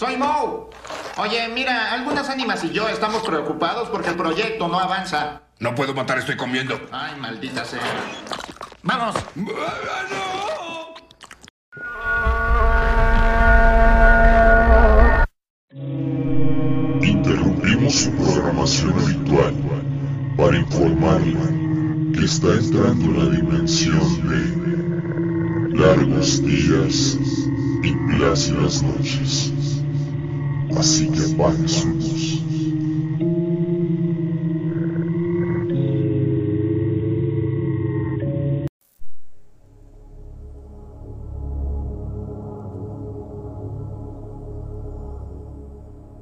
Soy Mo. Oye, mira, algunas ánimas y yo estamos preocupados porque el proyecto no avanza. No puedo matar, estoy comiendo. Ay, maldita sea. ¡Vamos! Interrumpimos su programación habitual para informarle que está entrando en la dimensión de largos días y plácidas noches. Así que luz.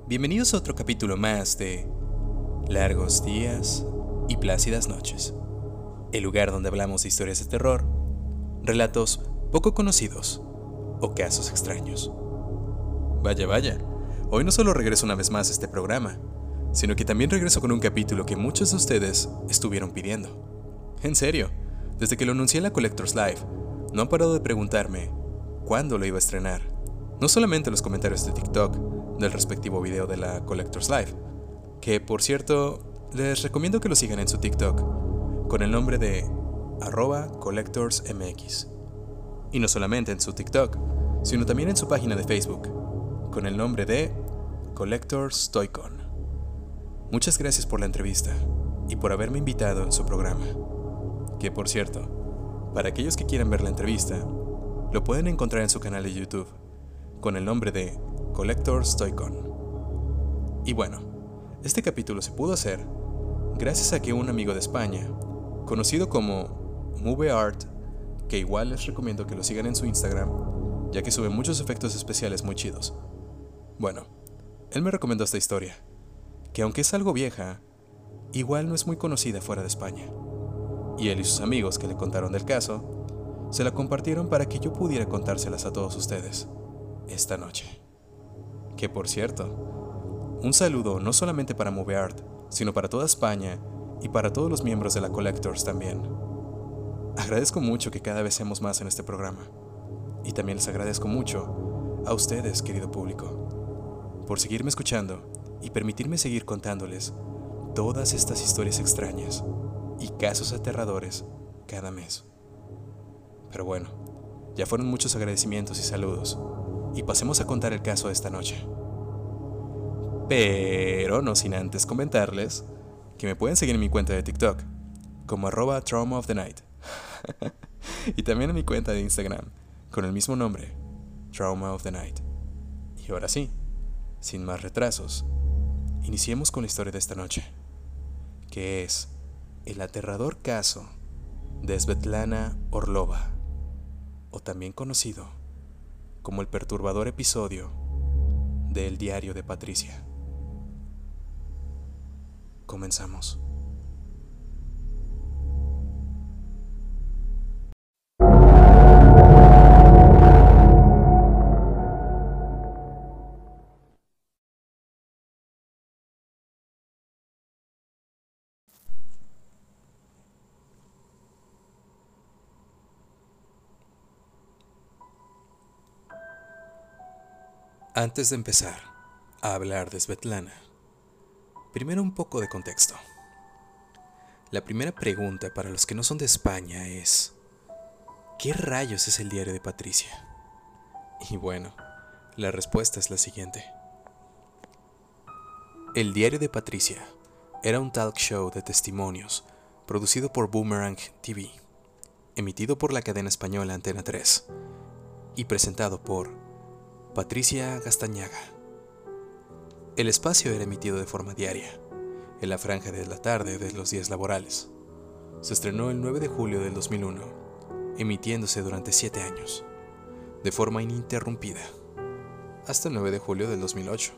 Bienvenidos a otro capítulo más de Largos días y plácidas noches, el lugar donde hablamos de historias de terror, relatos poco conocidos o casos extraños. Vaya, vaya, hoy no solo regreso una vez más a este programa, sino que también regreso con un capítulo que muchos de ustedes estuvieron pidiendo. En serio, desde que lo anuncié en la Collectors Live, no han parado de preguntarme cuándo lo iba a estrenar. No solamente en los comentarios de TikTok del respectivo video de la Collectors Live, que por cierto, les recomiendo que lo sigan en su TikTok, con el nombre de arroba collectorsmx. Y no solamente en su TikTok, sino también en su página de Facebook, con el nombre de Collectors Toycon. Muchas gracias por la entrevista y por haberme invitado en su programa. Que por cierto, para aquellos que quieran ver la entrevista, lo pueden encontrar en su canal de YouTube, con el nombre de Collectors Toycon. Y bueno, este capítulo se pudo hacer gracias a que un amigo de España, conocido como Movie Art, que igual les recomiendo que lo sigan en su Instagram, ya que sube muchos efectos especiales muy chidos. Bueno, él me recomendó esta historia, que aunque es algo vieja, igual no es muy conocida fuera de España. Y él y sus amigos que le contaron del caso, se la compartieron para que yo pudiera contárselas a todos ustedes esta noche. Que por cierto, un saludo no solamente para Art, sino para toda España y para todos los miembros de la Collectors también. Agradezco mucho que cada vez seamos más en este programa. Y también les agradezco mucho a ustedes, querido público, por seguirme escuchando y permitirme seguir contándoles todas estas historias extrañas y casos aterradores cada mes. Pero bueno, ya fueron muchos agradecimientos y saludos, y pasemos a contar el caso de esta noche. Pero no sin antes comentarles que me pueden seguir en mi cuenta de TikTok como arroba trauma of the night y también en mi cuenta de Instagram con el mismo nombre, Trauma of the Night. Y ahora sí, sin más retrasos, iniciemos con la historia de esta noche, que es el aterrador caso de Svetlana Orlova, o también conocido como el perturbador episodio del diario de Patricia. Comenzamos. Antes de empezar a hablar de Svetlana, primero un poco de contexto. La primera pregunta para los que no son de España es, ¿qué rayos es el diario de Patricia? Y bueno, la respuesta es la siguiente. El diario de Patricia era un talk show de testimonios producido por Boomerang TV, emitido por la cadena española Antena 3 y presentado por Patricia Gastañaga. El espacio era emitido de forma diaria, en la franja de la tarde de los días laborales. Se estrenó el 9 de julio del 2001, emitiéndose durante siete años, de forma ininterrumpida, hasta el 9 de julio del 2008.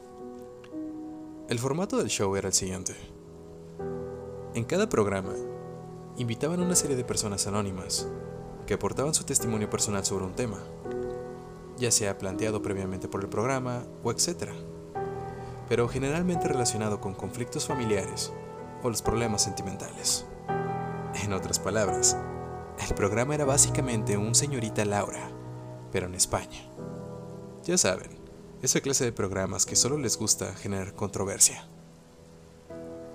El formato del show era el siguiente. En cada programa, invitaban a una serie de personas anónimas que aportaban su testimonio personal sobre un tema ya sea planteado previamente por el programa o etc. Pero generalmente relacionado con conflictos familiares o los problemas sentimentales. En otras palabras, el programa era básicamente un señorita Laura, pero en España. Ya saben, Esa clase de programas que solo les gusta generar controversia.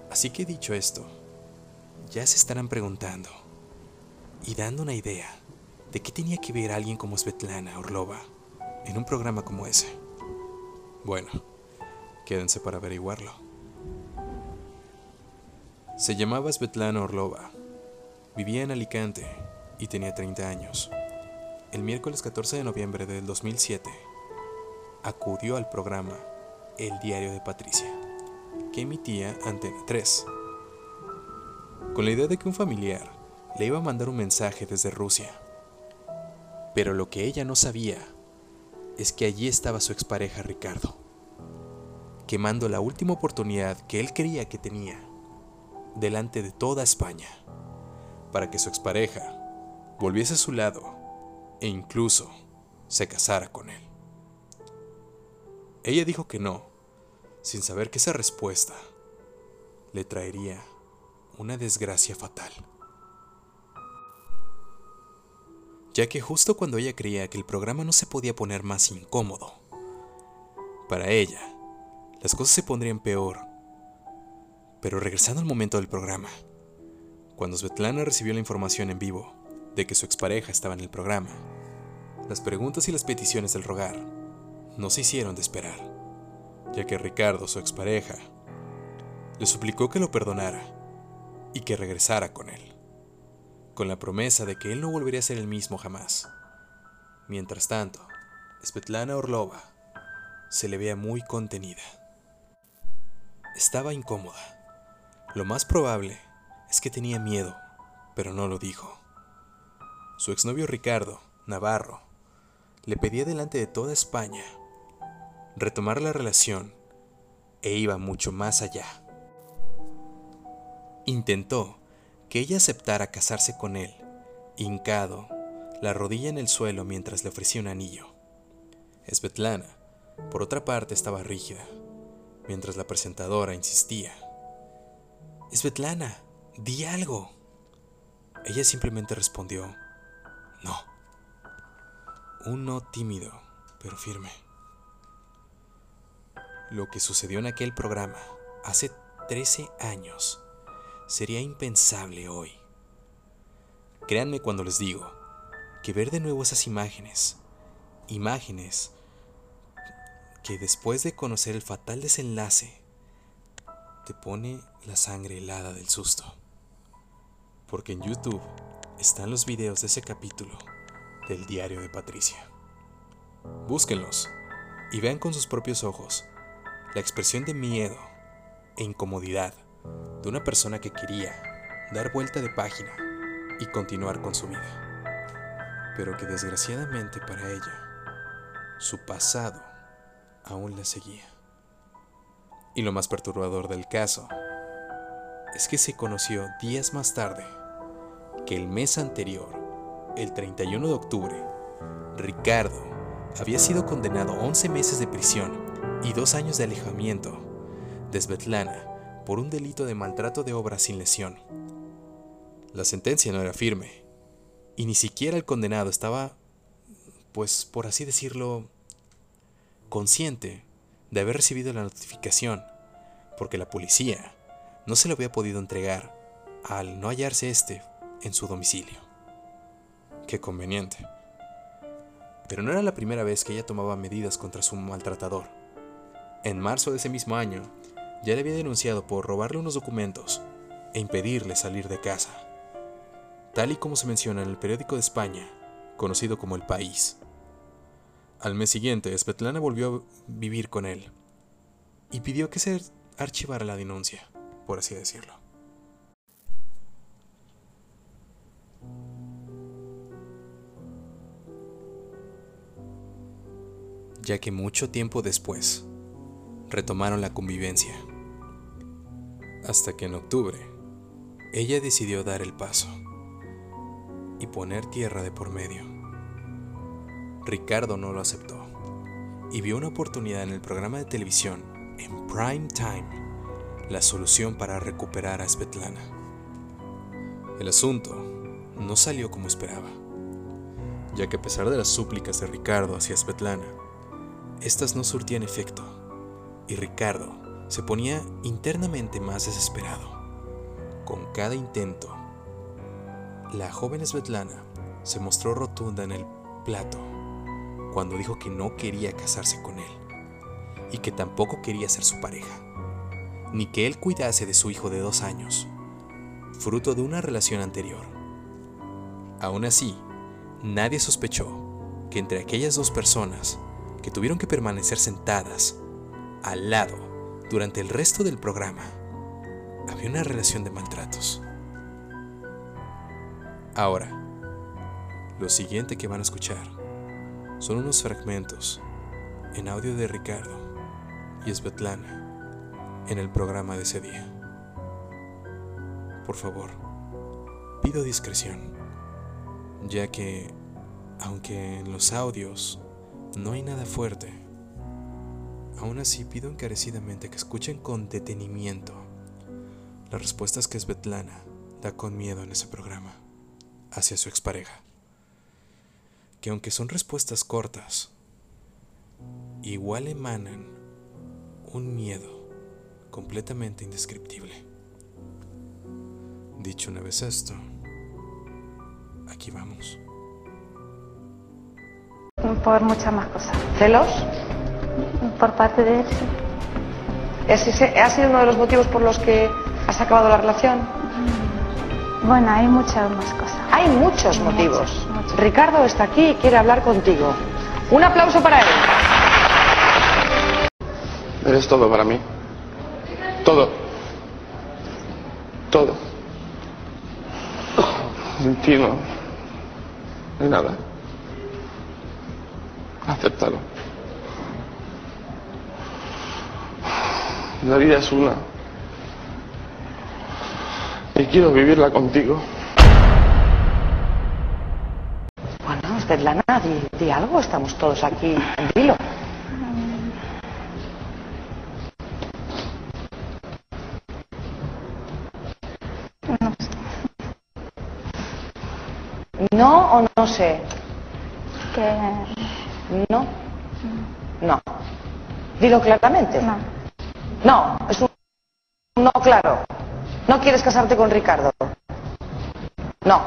Así que dicho esto, ya se estarán preguntando y dando una idea de qué tenía que ver alguien como Svetlana Orlova en un programa como ese. Bueno, quédense para averiguarlo. Se llamaba Svetlana Orlova, vivía en Alicante y tenía 30 años. El miércoles 14 de noviembre del 2007, acudió al programa El Diario de Patricia, que emitía Antena 3, con la idea de que un familiar le iba a mandar un mensaje desde Rusia. Pero lo que ella no sabía es que allí estaba su expareja Ricardo, quemando la última oportunidad que él creía que tenía delante de toda España, para que su expareja volviese a su lado e incluso se casara con él. Ella dijo que no, sin saber que esa respuesta le traería una desgracia fatal. Ya que justo cuando ella creía que el programa no se podía poner más incómodo, para ella, las cosas se pondrían peor. Pero regresando al momento del programa, cuando Svetlana recibió la información en vivo de que su expareja estaba en el programa, las preguntas y las peticiones del rogar no se hicieron de esperar, ya que Ricardo, su expareja, le suplicó que lo perdonara y que regresara con él, con la promesa de que él no volvería a ser el mismo jamás. Mientras tanto, Svetlana Orlova se le veía muy contenida. Estaba incómoda. Lo más probable es que tenía miedo, pero no lo dijo. Su exnovio Ricardo, Navarro, le pedía delante de toda España retomar la relación e iba mucho más allá. Intentó que ella aceptara casarse con él, hincado, la rodilla en el suelo mientras le ofrecía un anillo. Svetlana, por otra parte, estaba rígida, mientras la presentadora insistía. Svetlana, di algo. Ella simplemente respondió, no. Un no tímido, pero firme. Lo que sucedió en aquel programa hace 13 años sería impensable hoy. Créanme cuando les digo que ver de nuevo esas imágenes, imágenes que después de conocer el fatal desenlace, te pone la sangre helada del susto. Porque en YouTube están los videos de ese capítulo del diario de Patricia. Búsquenlos y vean con sus propios ojos la expresión de miedo e incomodidad de una persona que quería dar vuelta de página y continuar con su vida, pero que desgraciadamente para ella, su pasado aún la seguía. Y lo más perturbador del caso es que se conoció días más tarde que el mes anterior, el 31 de octubre, Ricardo había sido condenado a 11 meses de prisión y dos años de alejamiento de Svetlana por un delito de maltrato de obra sin lesión. La sentencia no era firme, y ni siquiera el condenado estaba, pues por así decirlo, consciente de haber recibido la notificación, porque la policía no se lo había podido entregar al no hallarse este en su domicilio. Qué conveniente. Pero no era la primera vez que ella tomaba medidas contra su maltratador. En marzo de ese mismo año, ya le había denunciado por robarle unos documentos e impedirle salir de casa, tal y como se menciona en el periódico de España, conocido como El País. Al mes siguiente, Svetlana volvió a vivir con él y pidió que se archivara la denuncia, por así decirlo. Ya que mucho tiempo después, retomaron la convivencia. Hasta que en octubre, ella decidió dar el paso y poner tierra de por medio. Ricardo no lo aceptó y vio una oportunidad en el programa de televisión en prime time, la solución para recuperar a Svetlana. El asunto no salió como esperaba, ya que a pesar de las súplicas de Ricardo hacia Svetlana, estas no surtían efecto y Ricardo se ponía internamente más desesperado. Con cada intento, la joven Svetlana se mostró rotunda en el plato cuando dijo que no quería casarse con él y que tampoco quería ser su pareja, ni que él cuidase de su hijo de dos años, fruto de una relación anterior. Aún así, nadie sospechó que entre aquellas dos personas que tuvieron que permanecer sentadas al lado durante el resto del programa, había una relación de maltratos. Ahora, lo siguiente que van a escuchar son unos fragmentos en audio de Ricardo y Svetlana en el programa de ese día. Por favor, pido discreción, ya que, aunque en los audios no hay nada fuerte, aún así pido encarecidamente que escuchen con detenimiento las respuestas que Svetlana da con miedo en ese programa hacia su expareja. Que aunque son respuestas cortas, igual emanan un miedo completamente indescriptible. Dicho una vez esto, aquí vamos. Por muchas más cosas. ¿Celos? Por parte de él, sí. ¿Es ese- ¿Ha sido uno de los motivos por los que has acabado la relación? Bueno, hay muchas más cosas. Hay muchos motivos. Muchos, muchos. Ricardo está aquí y quiere hablar contigo. Un aplauso para él. Eres todo para mí. Todo. Todo. Sin ti no. No hay nada. Acéptalo. La vida es una. Y quiero vivirla contigo. Bueno, Svetlana, di, di algo. Estamos todos aquí en vilo. No sé. ¿No o no sé? Que ¿No? No. Dilo claramente. no. No, es un no claro. ¿No quieres casarte con Ricardo? No.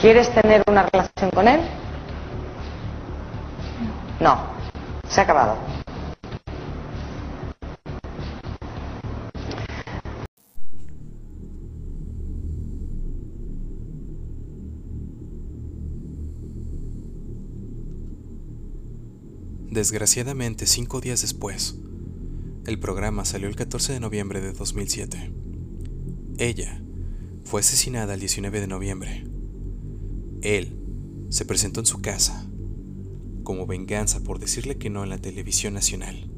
¿Quieres tener una relación con él? No. Se ha acabado. Desgraciadamente, cinco días después, el programa salió el 14 de noviembre de 2007. Ella fue asesinada el 19 de noviembre. Él se presentó en su casa como venganza por decirle que no en la televisión nacional.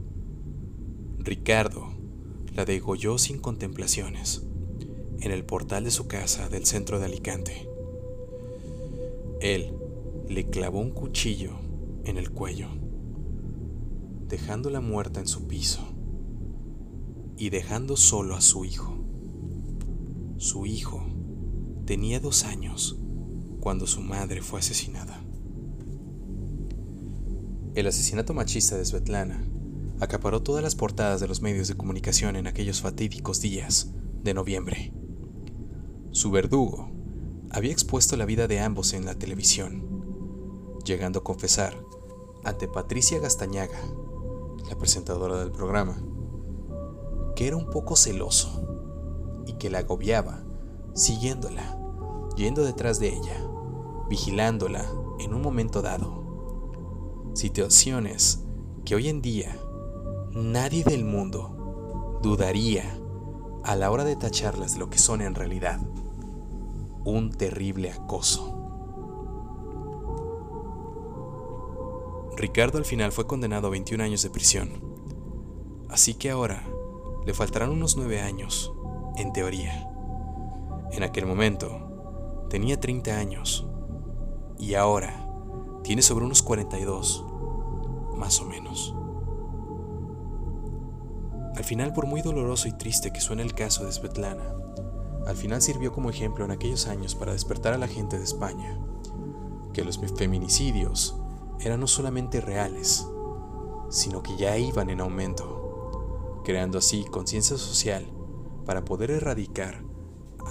Ricardo la degolló sin contemplaciones en el portal de su casa del centro de Alicante. Él le clavó un cuchillo en el cuello dejándola muerta en su piso y dejando solo a su hijo. Su hijo tenía dos años cuando su madre fue asesinada. El asesinato machista de Svetlana acaparó todas las portadas de los medios de comunicación en aquellos fatídicos días de noviembre. Su verdugo había expuesto la vida de ambos en la televisión, llegando a confesar ante Patricia Gastañaga, la presentadora del programa, que era un poco celoso y que la agobiaba, siguiéndola, yendo detrás de ella, vigilándola en un momento dado. Situaciones que hoy en día nadie del mundo dudaría a la hora de tacharlas de lo que son en realidad, un terrible acoso. Ricardo al final fue condenado a 21 años de prisión. Así que ahora le faltarán unos 9 años, en teoría. En aquel momento tenía 30 años y ahora tiene sobre unos 42, más o menos. Al final, por muy doloroso y triste que suene el caso de Svetlana, al final sirvió como ejemplo en aquellos años para despertar a la gente de España que los feminicidios eran no solamente reales, sino que ya iban en aumento, creando así conciencia social para poder erradicar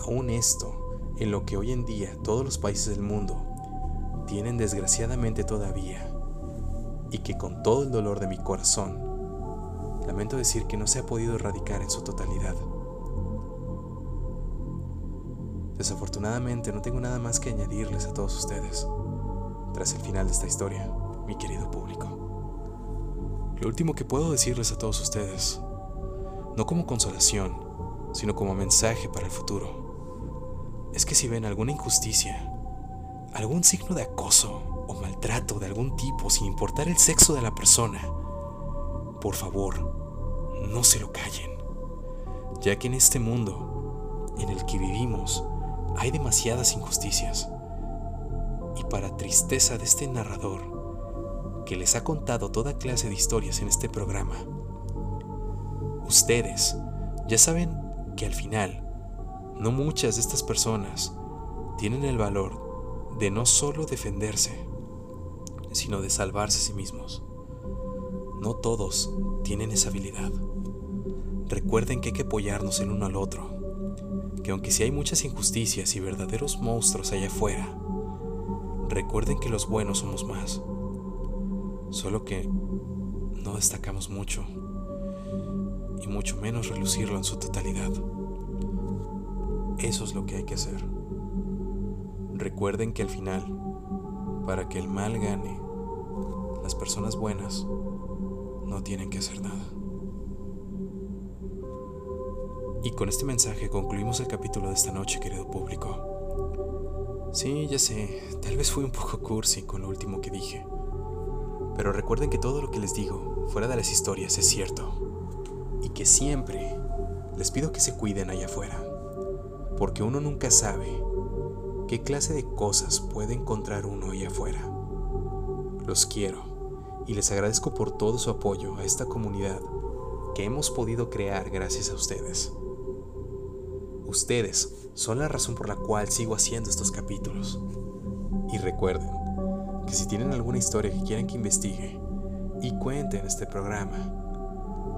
aún esto en lo que hoy en día todos los países del mundo tienen desgraciadamente todavía y que con todo el dolor de mi corazón lamento decir que no se ha podido erradicar en su totalidad. Desafortunadamente no tengo nada más que añadirles a todos ustedes tras el final de esta historia, mi querido público. Lo último que puedo decirles a todos ustedes, no como consolación, sino como mensaje para el futuro, es que si ven alguna injusticia, algún signo de acoso o maltrato de algún tipo sin importar el sexo de la persona, por favor, no se lo callen, ya que en este mundo en el que vivimos hay demasiadas injusticias. Para tristeza de este narrador, que les ha contado toda clase de historias en este programa, ustedes ya saben que al final, no muchas de estas personas tienen el valor de no solo defenderse, sino de salvarse a sí mismos. No todos tienen esa habilidad. Recuerden que hay que apoyarnos el uno al otro, que aunque si hay muchas injusticias y verdaderos monstruos allá afuera, recuerden que los buenos somos más. Solo que no destacamos mucho y mucho menos relucirlo en su totalidad. Eso es lo que hay que hacer. Recuerden que al final, para que el mal gane, las personas buenas no tienen que hacer nada. Y con este mensaje concluimos el capítulo de esta noche, querido público. Sí, ya sé, tal vez fui un poco cursi con lo último que dije. Pero recuerden que todo lo que les digo, fuera de las historias, es cierto. Y que siempre les pido que se cuiden allá afuera. Porque uno nunca sabe qué clase de cosas puede encontrar uno allá afuera. Los quiero y les agradezco por todo su apoyo a esta comunidad que hemos podido crear gracias a ustedes. Ustedes son la razón por la cual sigo haciendo estos capítulos. Y recuerden que si tienen alguna historia que quieran que investigue y cuente en este programa,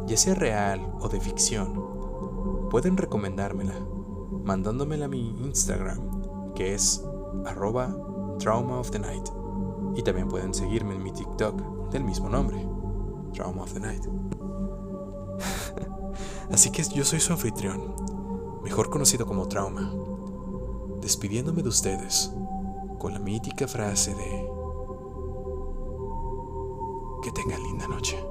ya sea real o de ficción, pueden recomendármela mandándomela a mi Instagram, que es arroba trauma of the night. Y también pueden seguirme en mi TikTok del mismo nombre, Trauma of the Night. Así que yo soy su anfitrión, mejor conocido como Trauma, despidiéndome de ustedes con la mítica frase de que tengan linda noche.